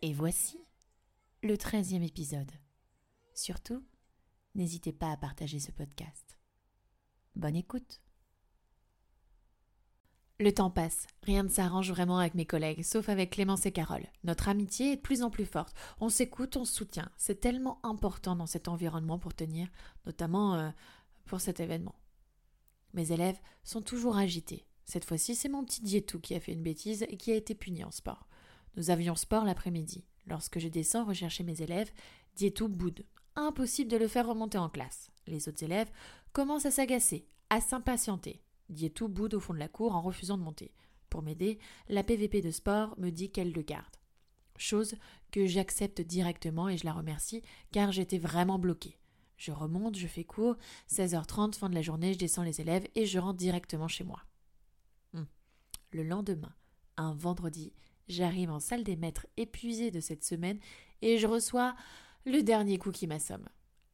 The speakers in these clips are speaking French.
Et voici le treizième épisode. Surtout, n'hésitez pas à partager ce podcast. Bonne écoute. Le temps passe, rien ne s'arrange vraiment avec mes collègues, sauf avec Clémence et Carole. Notre amitié est de plus en plus forte. On s'écoute, on se soutient. C'est tellement important dans cet environnement pour tenir, notamment euh, pour cet événement. Mes élèves sont toujours agités. Cette fois-ci, c'est mon petit Dietou qui a fait une bêtise et qui a été puni en sport. Nous avions sport l'après-midi. Lorsque je descends rechercher mes élèves, Dietou boude. Impossible de le faire remonter en classe. Les autres élèves commencent à s'agacer, à s'impatienter. Dietou boude au fond de la cour en refusant de monter. Pour m'aider, la PVP de sport me dit qu'elle le garde. Chose que j'accepte directement et je la remercie car j'étais vraiment bloquée. Je remonte, je fais cours, 16h30, fin de la journée, je descends les élèves et je rentre directement chez moi. Hum. Le lendemain, un vendredi, j'arrive en salle des maîtres épuisée de cette semaine et je reçois le dernier coup qui m'assomme.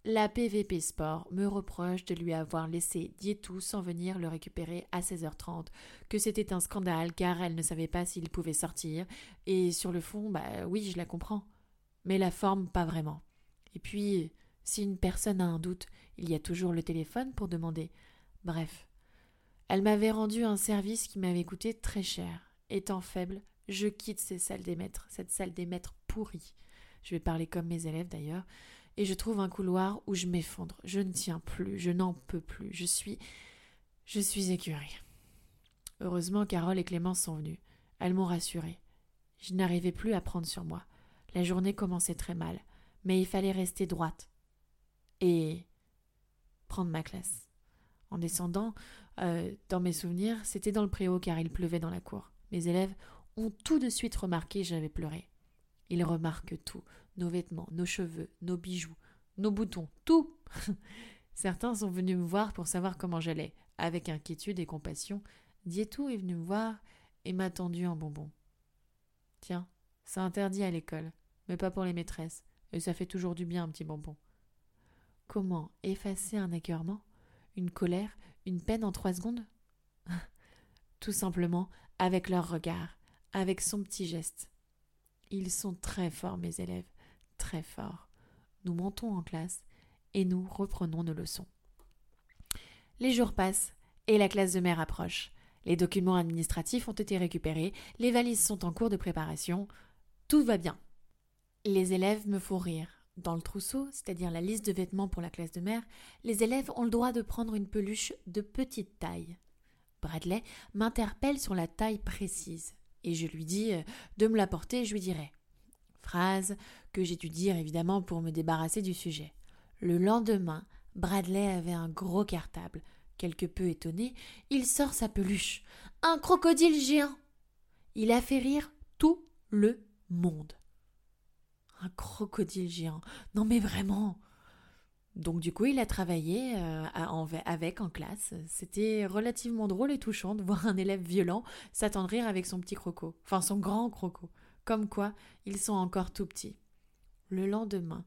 La PVP Sport me reproche de lui avoir laissé Dietou sans venir le récupérer à 16h30, que c'était un scandale car elle ne savait pas s'il pouvait sortir, et sur le fond, bah oui, je la comprends. Mais la forme, pas vraiment. Et puis, si une personne a un doute, il y a toujours le téléphone pour demander. Bref. Elle m'avait rendu un service qui m'avait coûté très cher. Étant faible, je quitte ces salles des maîtres, cette salle des maîtres pourrie. Je vais parler comme mes élèves d'ailleurs et je trouve un couloir où je m'effondre. Je ne tiens plus, je n'en peux plus. Je suis. Je suis écœurée. Heureusement, Carole et Clémence sont venues. Elles m'ont rassurée. Je n'arrivais plus à prendre sur moi. La journée commençait très mal, mais il fallait rester droite et prendre ma classe. En descendant, euh, dans mes souvenirs, c'était dans le préau car il pleuvait dans la cour. Mes élèves ont tout de suite remarqué j'avais pleuré. Ils remarquent tout, nos vêtements, nos cheveux, nos bijoux, nos boutons, tout. Certains sont venus me voir pour savoir comment j'allais. Avec inquiétude et compassion, Dietou est venu me voir et m'a tendu un bonbon. Tiens, c'est interdit à l'école, mais pas pour les maîtresses, et ça fait toujours du bien un petit bonbon. Comment effacer un écœurement, une colère, une peine en trois secondes? Tout simplement avec leur regard, avec son petit geste. Ils sont très forts, mes élèves, très forts. Nous montons en classe et nous reprenons nos leçons. Les jours passent et la classe de mère approche. Les documents administratifs ont été récupérés, les valises sont en cours de préparation. Tout va bien. Les élèves me font rire. Dans le trousseau, c'est-à-dire la liste de vêtements pour la classe de mère, les élèves ont le droit de prendre une peluche de petite taille. Bradley m'interpelle sur la taille précise et je lui dis euh, de me l'apporter, je lui dirai. Phrase que j'ai dû dire évidemment pour me débarrasser du sujet. Le lendemain, Bradley avait un gros cartable. Quelque peu étonné, il sort sa peluche. Un crocodile géant. Il a fait rire tout le monde. Un crocodile géant. Non mais vraiment. Donc du coup, il a travaillé euh, avec en classe. C'était relativement drôle et touchant de voir un élève violent s'attendrir avec son petit croco, enfin son grand croco. Comme quoi, ils sont encore tout petits. Le lendemain,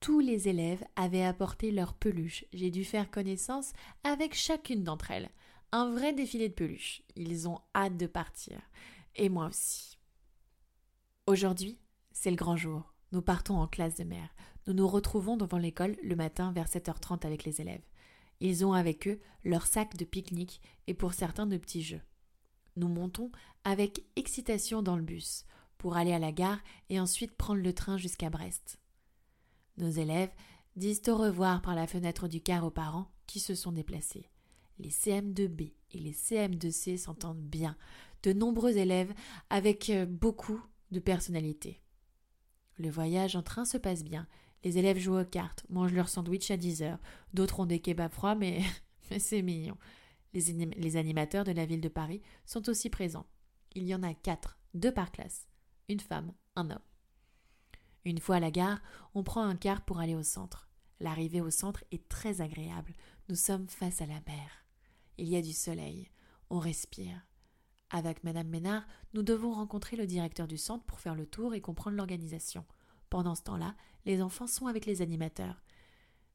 tous les élèves avaient apporté leur peluche. J'ai dû faire connaissance avec chacune d'entre elles. Un vrai défilé de peluches. Ils ont hâte de partir. Et moi aussi. Aujourd'hui, c'est le grand jour. Nous partons en classe de mère. Nous nous retrouvons devant l'école le matin vers 7h30 avec les élèves. Ils ont avec eux leur sac de pique-nique et pour certains de petits jeux. Nous montons avec excitation dans le bus pour aller à la gare et ensuite prendre le train jusqu'à Brest. Nos élèves disent au revoir par la fenêtre du car aux parents qui se sont déplacés. Les CM2B et les CM2C s'entendent bien, de nombreux élèves avec euh, beaucoup de personnalité. Le voyage en train se passe bien les élèves jouent aux cartes, mangent leur sandwich à 10 heures. D'autres ont des kebabs froids, mais, c'est mignon. Les, animateurs de la ville de Paris sont aussi présents. Il y en a quatre, deux par classe. Une femme, un homme. Une fois à la gare, on prend un car pour aller au centre. L'arrivée au centre est très agréable. Nous sommes face à la mer. Il y a du soleil. On respire. Avec Madame Ménard, nous devons rencontrer le directeur du centre pour faire le tour et comprendre l'organisation. Pendant ce temps-là, les enfants sont avec les animateurs.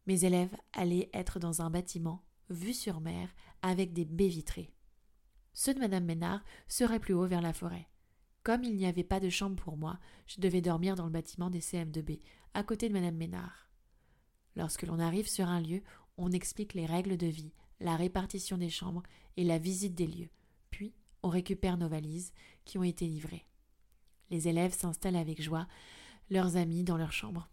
Mes élèves allaient être dans un bâtiment, vu sur mer, avec des baies vitrées. Ceux de Madame Ménard seraient plus haut vers la forêt. Comme il n'y avait pas de chambre pour moi, je devais dormir dans le bâtiment des CM2B, à côté de Madame Ménard. Lorsque l'on arrive sur un lieu, on explique les règles de vie, la répartition des chambres et la visite des lieux. Puis, on récupère nos valises qui ont été livrées. Les élèves s'installent avec joie, leurs amis dans leur chambre.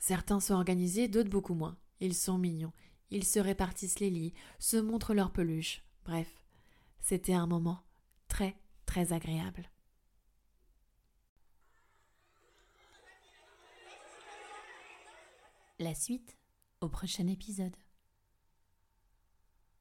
Certains sont organisés, d'autres beaucoup moins. Ils sont mignons. Ils se répartissent les lits, se montrent leurs peluches. Bref, c'était un moment très, très agréable. La suite au prochain épisode.